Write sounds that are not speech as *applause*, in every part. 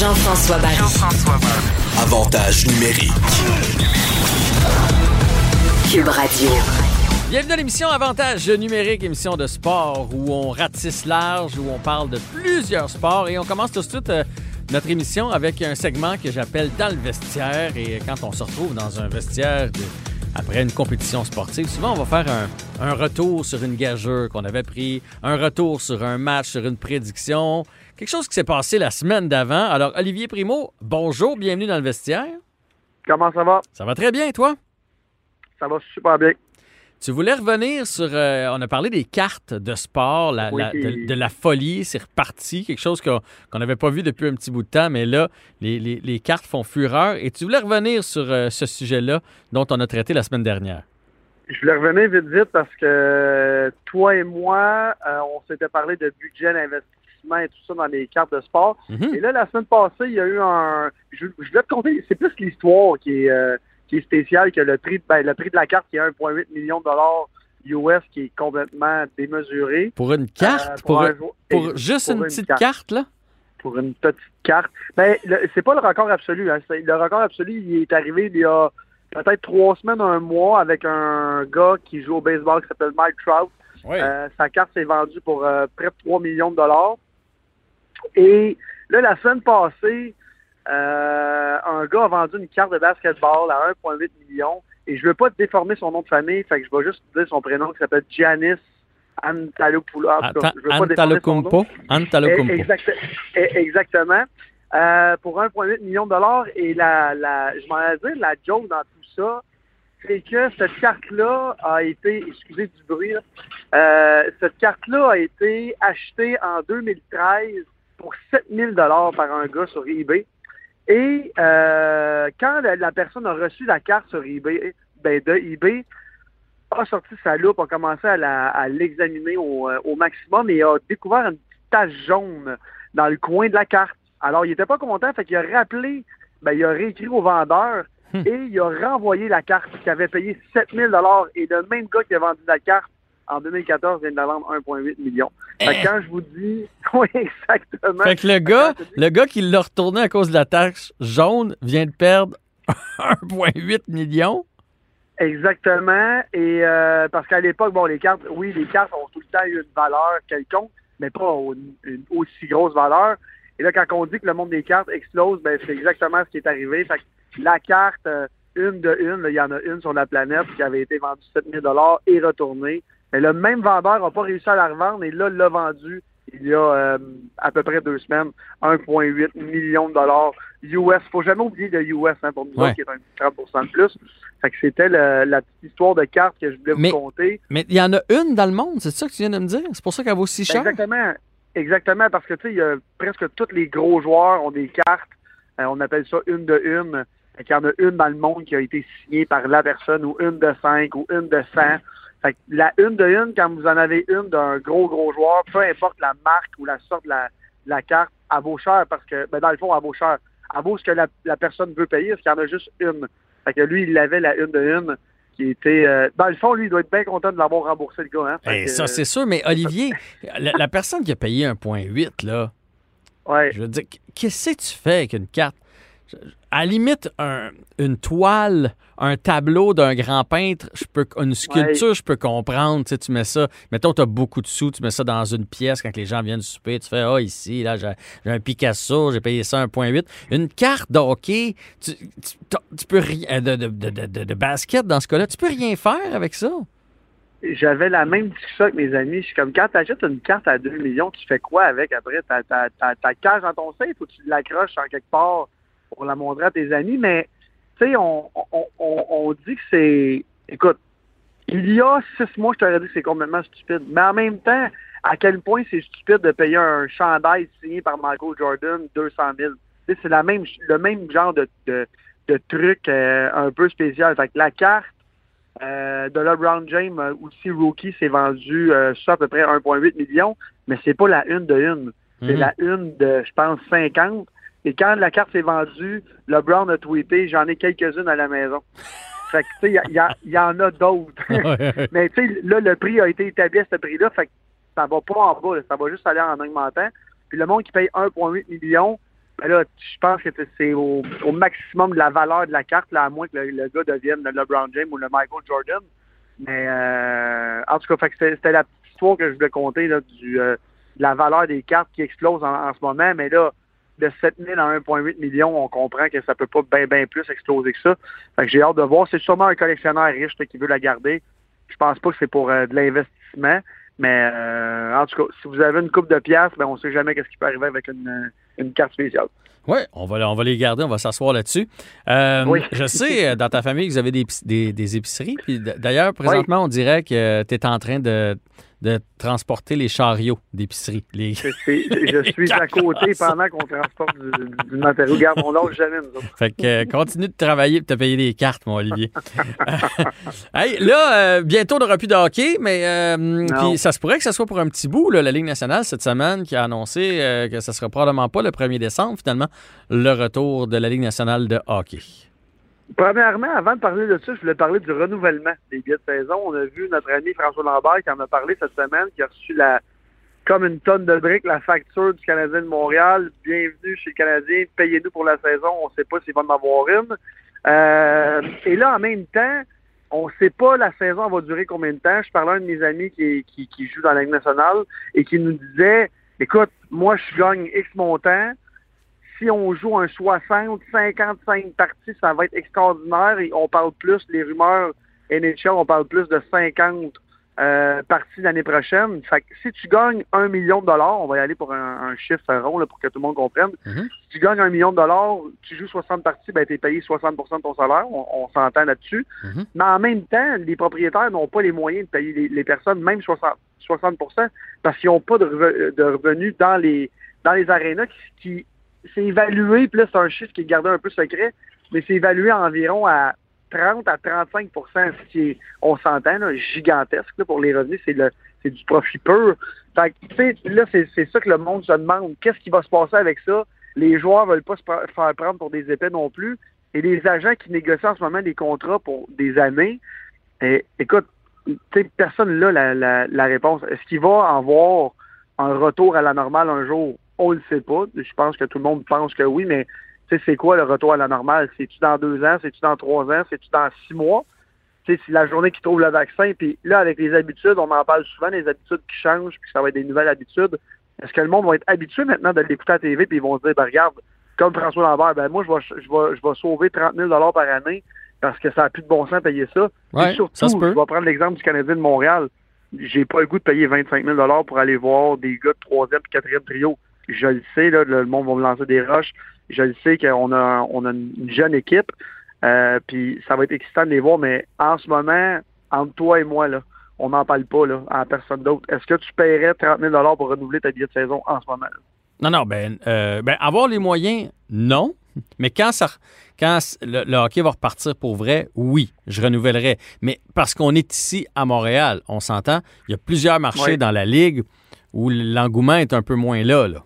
Jean-François Barry. Avantage numérique. Cube Radio. Bienvenue à l'émission Avantage numérique, émission de sport où on ratisse large, où on parle de plusieurs sports et on commence tout de suite euh, notre émission avec un segment que j'appelle Dans le vestiaire et quand on se retrouve dans un vestiaire de- après une compétition sportive, souvent on va faire un, un retour sur une gageure qu'on avait pris, un retour sur un match, sur une prédiction, quelque chose qui s'est passé la semaine d'avant. Alors Olivier Primo, bonjour, bienvenue dans le vestiaire. Comment ça va? Ça va très bien, toi? Ça va super bien. Tu voulais revenir sur. euh, on a parlé des cartes de sport, la- Oui. la- de, de la folie, c'est reparti, quelque chose qu'on n'avait pas vu depuis un petit bout de temps, mais là, les, les- les cartes font fureur. Et tu voulais revenir sur euh, ce sujet-là dont on a traité la semaine dernière. Je voulais revenir vite vite parce que euh, toi et moi, euh, on s'était parlé de budget d'investissement et tout ça dans les cartes de sport. Mhm. Et là, la semaine passée, il y a eu un. Je, je vais te conter, c'est plus l'histoire qui est, qui est spéciale que le prix, ben, le prix de la carte qui est 1,8 million de dollars US qui est complètement démesuré. Pour une carte, Euh, pour, un pour juste une une petite carte. carte, là? pour une petite carte. Ben, c'est pas le record absolu. Hein. Le record absolu, il est arrivé il y a peut-être trois semaines, un mois, avec un gars qui joue au baseball qui s'appelle Mike Trout. Oui. Euh, sa carte s'est vendue pour euh, près de 3 millions de dollars. Et là, la semaine passée, euh, un gars a vendu une carte de basketball à 1,8 million. Et je veux pas déformer son nom de famille, fait que je vais juste dire son prénom qui s'appelle Giannis. Antetokounmpo. Antetokounmpo? Eh, exact- eh, exactement. Euh, pour 1,8 million de dollars. Et la, la, je m'en allais dire, la joke dans tout ça, c'est que cette carte-là a été, excusez du bruit, là, euh, cette carte-là a été achetée en 2013 pour 7000 dollars par un gars sur eBay. Et euh, quand la, la personne a reçu la carte sur eBay, ben de eBay, a sorti sa loupe, a commencé à l'examiner au, euh, au maximum et a découvert une petite tache jaune dans le coin de la carte. Alors, il était pas content, fait qu'il a rappelé, ben, il a réécrit au vendeur Hmm. et il a renvoyé la carte qui avait payé 7000 dollars et le même gars qui a vendu la carte en 2014 vient de la vendre 1,8 million. Fait que quand je vous dis, *laughs* oui, exactement. Eh. Fait que le gars, dis- le gars qui l'a retourné à cause de la taxe jaune vient de perdre *laughs* 1,8 million. Exactement. Et euh, parce qu'à l'époque, bon, les cartes, oui, les cartes ont tout le temps eu une valeur quelconque, mais pas une aussi grosse valeur. Et là, quand on dit que le monde des cartes explose, ben c'est exactement ce qui est arrivé. Fait que la carte, euh, une de une, il y en a une sur la planète qui avait été vendue 7000 dollars et retournée. Mais le même vendeur n'a pas réussi à la revendre et là, l'a vendue il y a euh, à peu près deux semaines, 1,8 million de dollars US. Faut jamais oublier le US hein, pour nous Ouais. autres, qui est un 30% de plus. Fait que c'était la petite histoire de carte que je voulais Mais- vous conter. Mais il y en a une dans le monde, c'est ça que tu viens de me dire? C'est pour ça qu'elle vaut si cher? Exactement. Exactement, parce que tu sais, il y a presque tous les gros joueurs ont des cartes. Euh, on appelle ça une de une. Qu'il y en a une dans le monde qui a été signée par la personne, ou une de cinq, ou une de cent. Fait que la une de une, quand vous en avez une d'un gros, gros joueur, peu importe la marque ou la sorte de la, de la carte, elle vaut cher parce que, ben dans le fond, elle vaut cher. Elle vaut ce que la, la personne veut payer, parce qu'il y en a juste une. Fait que lui, il avait la une de une qui était... euh, dans le fond, lui, il doit être bien content de l'avoir remboursé, le gars. Hein? Eh, que, ça, c'est sûr, mais Olivier, la, la personne qui a payé 1,8, là, ouais. je veux dire, qu'est-ce que tu fais avec une carte? À la limite, un- une toile, un tableau d'un grand peintre, je peux, une sculpture, je peux comprendre. Tu, sais, tu mets ça, mettons, tu as beaucoup de sous, tu mets ça dans une pièce quand les gens viennent souper, tu fais Ah, ici, là, j'ai un Picasso, j'ai payé ça 1,8. Une carte de hockey, tu, tu, tu peux rien, de, de, de, de- de basket dans ce cas-là, tu peux rien faire avec ça? j'avais la même discussion avec mes amis. Je suis comme, quand tu achètes une carte à 2 millions, tu fais quoi avec après? Ta, ta, ta, ta cage dans ton safe ou tu l'accroches en quelque part? Pour la montrer à tes amis? Mais, tu sais, on, on, on, on dit que c'est... Écoute, il y a six mois, je t'aurais dit que c'est complètement stupide. Mais en même temps, à quel point c'est stupide de payer un chandail signé par Michael Jordan 200 000. C'est la même, le même genre de, de, de truc euh, un peu spécial. Fait que la carte euh, de LeBron James, euh, aussi rookie, s'est vendu euh, ça à peu près 1,8 million, mais c'est pas la une de une. C'est Mhm. la une de, je pense, 50. Et quand la carte s'est vendue, LeBron a tweeté, j'en ai quelques-unes à la maison. Fait que, tu sais, il y en a d'autres. Mais tu sais, là, le prix a été établi à ce prix-là, fait que ça va pas en bas, là, ça va juste aller en augmentant. Puis le monde qui paye 1,8 million, ben là, je pense que c'est au, au maximum de la valeur de la carte, là, à moins que le, le gars devienne le LeBron James ou le Michael Jordan. Mais euh, en tout cas, fait que c'était c'était la petite histoire que je voulais compter là, du, euh, de la valeur des cartes qui explose en, en ce moment. Mais là, de 7 000 à 1,8 million, on comprend que ça peut pas bien bien plus exploser que ça. Fait j'ai hâte de voir. C'est sûrement un collectionneur riche qui veut la garder. Je pense pas que c'est pour euh, de l'investissement. Mais euh, en tout cas, si vous avez une coupe de pièces, ben on sait jamais qu'est-ce qui peut arriver avec une, euh, une carte spéciale. Oui, on va, on va les garder, on va s'asseoir là-dessus. Euh, Oui. Je sais, euh, dans ta famille, vous avez des, des, des épiceries. Puis d'ailleurs, présentement, on dirait que tu es en train de, de transporter les chariots d'épicerie. Les... Je suis *laughs* à côté pendant qu'on transporte du, du matériau. Regarde, on lâche jamais, nous autres. Fait que euh, continue de travailler et de te payer des cartes, mon Olivier. *laughs* hey, là, euh, bientôt, on n'aura plus de hockey, mais euh, puis ça se pourrait que ce soit pour un petit bout, là, la Ligue nationale, cette semaine, qui a annoncé que ce ne sera probablement pas le 1er décembre, finalement, le retour de la Ligue nationale de hockey. Premièrement, avant de parler de ça, je voulais parler du renouvellement des billets de saison. On a vu notre ami François Lambert qui en a parlé cette semaine, qui a reçu la comme une tonne de briques la facture du Canadien de Montréal. Bienvenue chez le Canadien, payez-nous pour la saison. On ne sait pas s'il va en avoir une. Euh, et là, en même temps, on ne sait pas la saison va durer combien de temps. Je parlais à un de mes amis qui, joue dans la Ligue nationale et qui nous disait, écoute, moi je gagne X montant. Si on joue un 60, 55 parties, ça va être extraordinaire. Et on parle plus, les rumeurs NHL, on parle plus de 50 euh, parties l'année prochaine. Fait que si tu gagnes un million de dollars, on va y aller pour un, un chiffre rond là, pour que tout le monde comprenne. Mhm. Si tu gagnes un million de dollars, tu joues 60 parties, ben tu es payé 60% de ton salaire. On, on s'entend là-dessus. Mhm. Mais en même temps, les propriétaires n'ont pas les moyens de payer les, les personnes, même 60, 60% parce qu'ils n'ont pas de, de revenus dans les dans les arénas qui, qui c'est évalué, puis là, c'est un chiffre qui est gardé un peu secret, mais c'est évalué environ à 30 à 35% ce qui est, on s'entend, gigantesque là, pour les revenus, c'est le c'est du profit pur. Fait que, là, c'est ça que le monde se demande. Qu'est-ce qui va se passer avec ça? Les joueurs veulent pas se faire prendre pour des épais non plus. Et les agents qui négocient en ce moment des contrats pour des années, eh, écoute, personne n'a la, réponse. Est-ce qu'il va avoir un retour à la normale un jour? On le sait pas. Je pense que tout le monde pense que oui, mais c'est quoi le retour à la normale? C'est-tu dans deux ans? C'est-tu dans trois ans? C'est-tu dans six mois? C'est la journée qui trouve le vaccin. Puis là, avec les habitudes, on en parle souvent, les habitudes qui changent, puis ça va être des nouvelles habitudes. Est-ce que le monde va être habitué maintenant de l'écouter à la TV, puis ils vont se dire, ben regarde, comme François Lambert, ben moi, je vais, je vais, je vais sauver 30 000 par année parce que ça n'a plus de bon sens de payer ça. Ouais, Et surtout, ça se peut. je vais prendre l'exemple du Canadien de Montréal. J'ai pas le goût de payer 25 000 pour aller voir des gars de troisième et quatrième trio. Je le sais, là, le monde va me lancer des roches. Je le sais qu'on a, on a une jeune équipe. Euh, puis ça va être excitant de les voir, mais en ce moment, entre toi et moi, là, on n'en parle pas là, à personne d'autre. Est-ce que tu paierais 30 000 pour renouveler ta billet de saison en ce moment? là? Non, non, ben, euh, ben, avoir les moyens, non. Mais quand, ça, quand le, le hockey va repartir pour vrai, oui, je renouvellerai. Mais parce qu'on est ici à Montréal, on s'entend, il y a plusieurs marchés dans la Ligue où l'engouement est un peu moins là. là.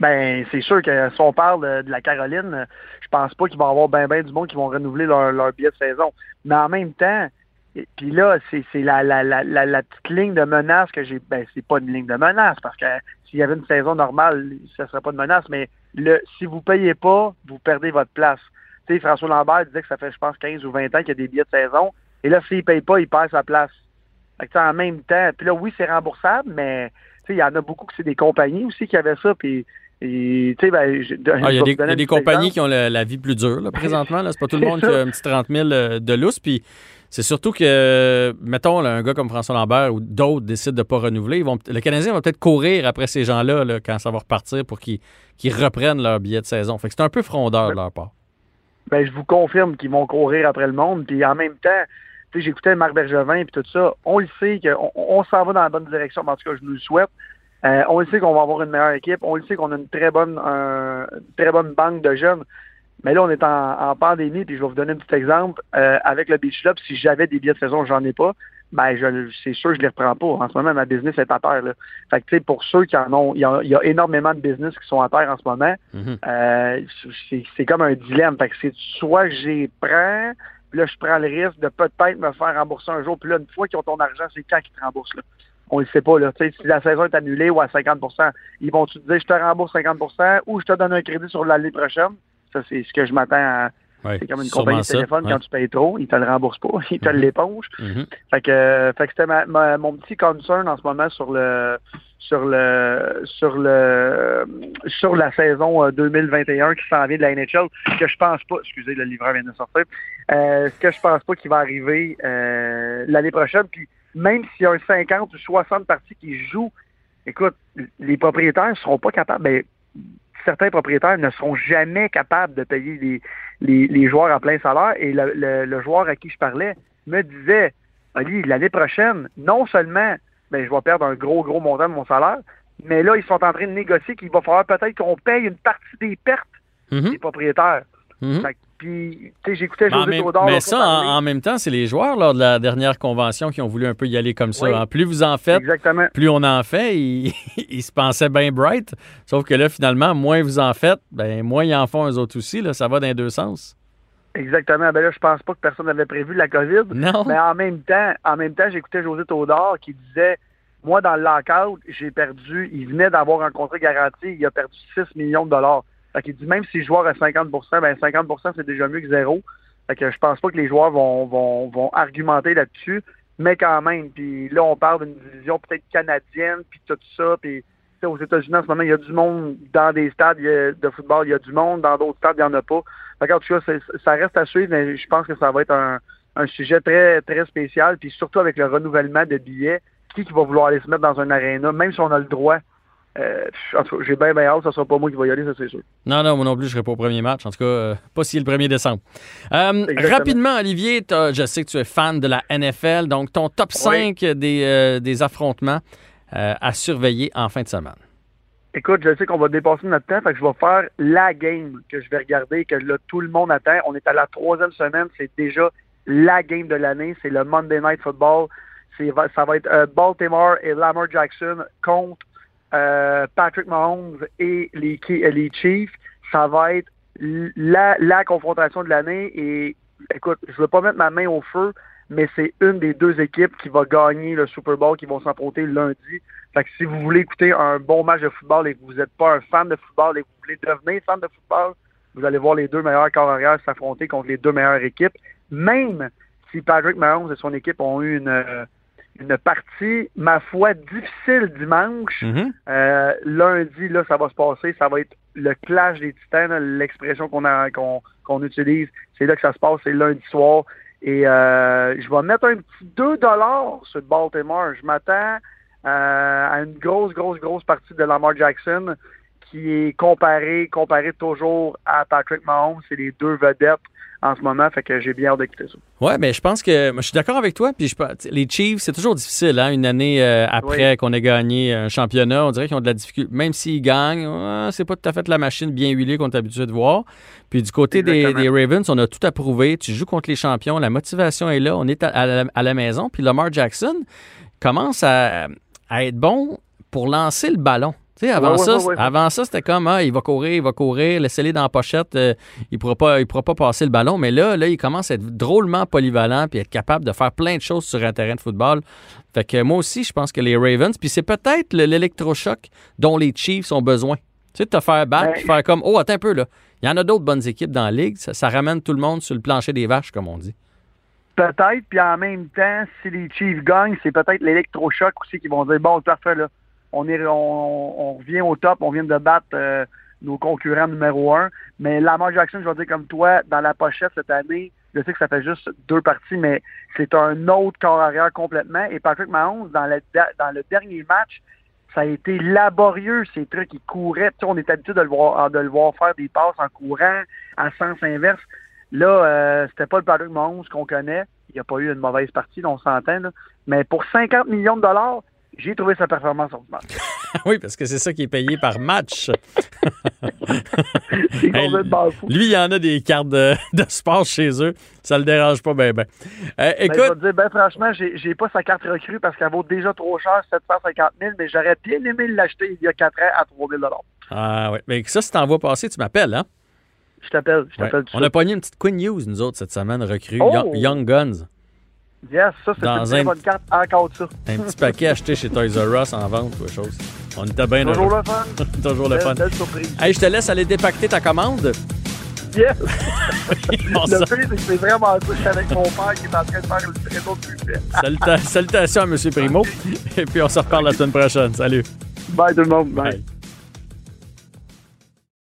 Ben, c'est sûr que si on parle de, de la Caroline, je pense pas qu'il va y avoir ben ben du monde qui vont renouveler leur, leur billet de saison. Mais en même temps, puis là, c'est la, la petite ligne de menace que j'ai. Ben, c'est pas une ligne de menace parce que s'il y avait une saison normale, ça serait pas de menace. Mais le si vous payez pas, vous perdez votre place. François Lambert disait que ça fait, je pense, 15 ou 20 ans qu'il y a des billets de saison. Et là, s'il paye pas, il perd sa place. Que, en même temps, puis là, oui, c'est remboursable, mais il y en a beaucoup que c'est des compagnies aussi qui avaient ça. Puis, ben, Ah, Il y a des, y a compagnies qui ont la vie plus dure là, présentement. là. C'est pas tout le *laughs* monde qui a un petit 30 000 euh, de lousse. Puis c'est surtout que, mettons, là, un gars comme François Lambert ou d'autres décident de ne pas renouveler. Ils vont, le Canadien va peut-être courir après ces gens-là là, quand ça va repartir pour qu'ils reprennent leur billet de saison. Fait que c'est un peu frondeur de leur part. ben, je vous confirme qu'ils vont courir après le monde. Puis en même temps, j'écoutais Marc Bergevin et tout ça. On le sait qu'on on, s'en va dans la bonne direction, en tout cas, je nous le souhaite. Euh, on le sait qu'on va avoir une meilleure équipe. On le sait qu'on a une très bonne, très bonne banque de jeunes. Mais là, on est en, pandémie, puis je vais vous donner un petit exemple. Euh, avec le Beach Club, si j'avais des billets de saison, j'en ai pas, ben je, c'est sûr que je les reprends pas. En ce moment, ma business est à terre. Là. Fait que tu sais, pour ceux qui en ont, il y, a, énormément de business qui sont à terre en ce moment. Mm-hmm. Euh, c'est, comme un dilemme. Fait que c'est soit j'y prends, puis là, je prends le risque de peut-être me faire rembourser un jour. Puis là, une fois qu'ils ont ton argent, c'est quand qu'ils te remboursent. Là. On ne sait pas. Là. si la saison est annulée ou à 50% ils vont-tu te dire je te rembourse 50% ou je te donne un crédit sur l'année prochaine? Ça, c'est ce que je m'attends à. c'est comme une compagnie de téléphone, quand tu payes trop, ils te le remboursent pas, *laughs* ils te mm-hmm. l'éponge. Mm-hmm. Fait que, fait que c'était mon petit concern en ce moment sur le sur le sur le sur la saison 2021 euh, qui s'en vient de la NHL, que je pense pas, excusez, le livreur vient de sortir, euh, ce que je pense pas qu'il va arriver euh, l'année prochaine. Puis même s'il y a un 50 ou 60 parties qui jouent, écoute, les propriétaires ne seront pas capables. Ben, certains propriétaires ne seront jamais capables de payer les, les, joueurs à plein salaire. Et le, joueur à qui je parlais me disait, Ali, l'année prochaine, non seulement ben, je vais perdre un gros, gros montant de mon salaire, mais là, ils sont en train de négocier qu'il va falloir peut-être qu'on paye une partie des pertes mm-hmm. des propriétaires. Mm-hmm. Puis, tu sais, j'écoutais José Taudard. Mais ça, en, même temps, c'est les joueurs, lors de la dernière convention, qui ont voulu un peu y aller comme ça. Hein. Plus vous en faites, plus on en fait. *laughs* Ils, se pensaient bien bright. Sauf que là, finalement, moins vous en faites, ben moins ils en font eux autres aussi. Là, ça va dans les deux sens. Exactement. Ben là, je pense pas que personne n'avait prévu la COVID. Non. Mais en même temps, en même temps, j'écoutais José Taudard qui disait Moi, dans le lockout, j'ai perdu, il venait d'avoir un contrat garanti, il a perdu 6 millions de dollars. Fait qu'il dit même si le joueur à 50% ben 50% c'est déjà mieux que zéro. Fait que je pense pas que les joueurs vont, vont, vont argumenter là-dessus, mais quand même. Puis là, on parle d'une division peut-être canadienne, puis tout ça. Puis aux États-Unis, en ce moment, il y a du monde dans des stades de football, il y a du monde, dans d'autres stades, il n'y en a pas. Fait en tout cas, ça reste à suivre, mais je pense que ça va être un, un sujet très, très spécial, puis surtout avec le renouvellement de billets. Qui, qui va vouloir aller se mettre dans un aréna, même si on a le droit euh, j'ai bien, bien hâte, ça sera pas moi qui va y aller, ça c'est sûr. Non, non, moi non plus, je serai pas au premier match. En tout cas, euh, pas si le 1er décembre. Euh, rapidement, Olivier, je sais que tu es fan de la NFL, donc ton top 5 des, des, affrontements à surveiller en fin de semaine. Écoute, je sais qu'on va dépasser notre temps, fait que je vais faire la game que je vais regarder, que là, tout le monde attend. On est à la troisième semaine, c'est déjà la game de l'année, c'est le Monday Night Football. Ça va être Baltimore et Lamar Jackson contre euh, Patrick Mahomes et les, les Chiefs, ça va être la, confrontation de l'année. Et écoute, je veux pas mettre ma main au feu, mais c'est une des deux équipes qui va gagner le Super Bowl, qui vont s'affronter lundi. Fait que si vous voulez écouter un bon match de football et que vous n'êtes pas un fan de football et que vous voulez devenir fan de football, vous allez voir les deux meilleurs corps arrière s'affronter contre les deux meilleures équipes. Même si Patrick Mahomes et son équipe ont eu une, euh, une partie, ma foi, difficile dimanche. Mhm. Euh, lundi, là, ça va se passer. Ça va être le clash des titans, l'expression qu'on utilise. C'est là que ça se passe, c'est lundi soir. Et euh, je vais mettre un petit 2 sur Baltimore. Je m'attends euh, à une grosse, grosse, grosse partie de Lamar Jackson qui est comparé, comparé toujours à Patrick Mahomes. C'est les deux vedettes en ce moment. Fait que j'ai bien hâte d'écouter ça. Ouais, mais je pense que je suis d'accord avec toi. Puis je, les Chiefs, c'est toujours difficile, hein, une année euh, après qu'on ait gagné un championnat. On dirait qu'ils ont de la difficulté. Même s'ils gagnent, c'est pas tout à fait la machine bien huilée qu'on est habitué de voir. Puis du côté des, Ravens, on a tout approuvé. Tu joues contre les champions, la motivation est là. On est à, la, maison. Puis Lamar Jackson commence à être bon pour lancer le ballon avant, ça, avant ça, c'était comme ah, il va courir, il va courir, laissez-le dans la pochette, euh, il ne pourra, pas, il pourra pas passer le ballon. Mais là, là, il commence à être drôlement polyvalent puis être capable de faire plein de choses sur un terrain de football. Fait que moi aussi, je pense que les Ravens, puis c'est peut-être l'électrochoc dont les Chiefs ont besoin. Tu sais, de te faire battre, puis faire comme Oh, attends un peu là. Il y en a d'autres bonnes équipes dans la ligue. Ça, ramène tout le monde sur le plancher des vaches, comme on dit. Peut-être, puis en même temps, si les Chiefs gagnent, c'est peut-être l'électrochoc aussi qui vont dire Bon, parfait, là on, est, revient au top, on vient de battre euh, nos concurrents numéro un. Mais Lamar Jackson, je vais dire comme toi, dans la pochette cette année, je sais que ça fait juste deux parties, mais c'est un autre corps arrière complètement. Et Patrick Mahomes, dans le, dans le dernier match, ça a été laborieux, ces trucs. Il courait. Tu sais, on est habitué de le, voir, de le voir faire des passes en courant, à sens inverse. Là, euh, c'était pas le Patrick Mahomes qu'on connaît. Il n'y a pas eu une mauvaise partie, on s'entend. Mais pour 50 millions de dollars, j'ai trouvé sa performance ordinaire. *laughs* oui, parce que c'est ça qui est payé par match. *laughs* Hey. Lui, il y en a des cartes de, *laughs* de sport chez eux. Ça le dérange pas bien. Ben, je vais écoute, te dire, ben, franchement, j'ai j'ai pas sa carte recrue parce qu'elle vaut déjà trop cher, 750 000, mais j'aurais bien aimé l'acheter il y a 4 ans à 3 000 ah, ouais. mais ça, si t'en vois passer, tu m'appelles, hein? Je t'appelle, je t'appelle On a pogné une petite Queen News, nous autres, cette semaine, recrue. Oh! Young Guns. Yes, ça, c'est une très un- bonne carte, encore ça. Un petit paquet acheté chez Toys R Us en vente ou autre chose. On était bien Toujours heureux. le fun. *laughs* Toujours le fun. Belle, surprise. Hey, je te laisse aller dépacter ta commande. Yes! *laughs* *laughs* Le pire, c'est que c'est vraiment ça. Je suis avec mon père qui est en train de faire le réseau de salutations à M. Primo. Et puis, on se reparle la semaine prochaine. Salut. Bye tout le monde. Bye. Bye.